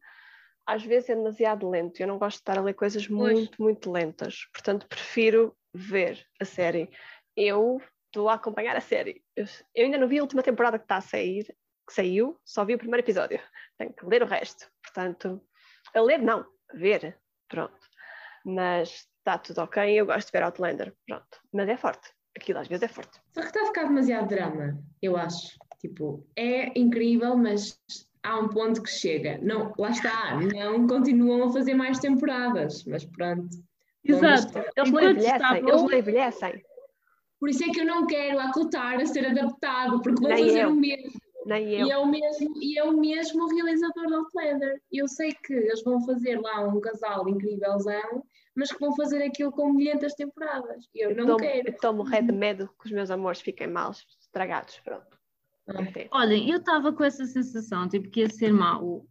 Speaker 2: às vezes é demasiado lento. Eu não gosto de estar a ler coisas pois. muito, muito lentas, portanto prefiro ver a série. Eu estou a acompanhar a série. Eu, eu, ainda não vi a última temporada que está a sair, que saiu, só vi o primeiro episódio. Tenho que ler o resto. Portanto, a ler não, a ver, pronto. Mas está tudo ok, eu gosto de ver Outlander, pronto. Mas é forte, aquilo às vezes é forte.
Speaker 3: Só que está a ficar demasiado drama, eu acho. Tipo, é incrível, mas há um ponto que chega. Não, lá está, não continuam a fazer mais temporadas, mas pronto.
Speaker 2: Exato, eles não envelhecem, eles não envelhecem.
Speaker 3: Por isso é que eu não quero acotar a ser adaptado, porque vou Nem fazer eu. o mesmo.
Speaker 2: Nem eu.
Speaker 3: E é o mesmo, e é o mesmo realizador do Outlander. Eu sei que eles vão fazer lá um casal incrívelzão, mas que vão fazer aquilo com milhentas temporadas. Eu não
Speaker 2: tomo,
Speaker 3: quero.
Speaker 2: Estou morrer de medo que os meus amores fiquem mal estragados. Pronto.
Speaker 1: Olhem, eu estava com essa sensação, tipo, que ia ser mau,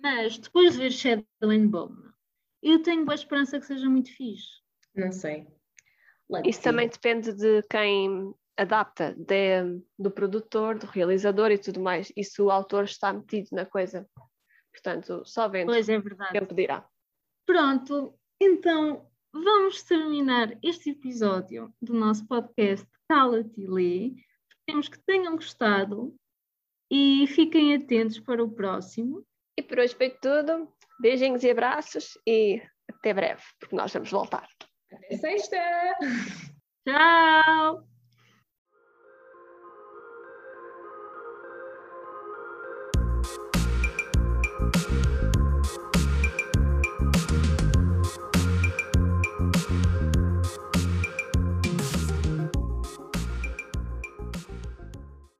Speaker 1: mas depois de ver Shadow and Bone, eu tenho boa esperança que seja muito fixe.
Speaker 3: Não sei.
Speaker 2: Isso também depende de quem adapta, de, do produtor, do realizador e tudo mais. E se o autor está metido na coisa. Portanto, só vendo.
Speaker 1: Pois é verdade.
Speaker 2: Dirá.
Speaker 1: Pronto, então vamos terminar este episódio do nosso podcast Cala-te e Lê. Esperemos que tenham gostado e fiquem atentos para o próximo.
Speaker 2: E por hoje foi tudo. Beijinhos e abraços e até breve, porque nós vamos voltar.
Speaker 3: Até sexta!
Speaker 1: Tchau!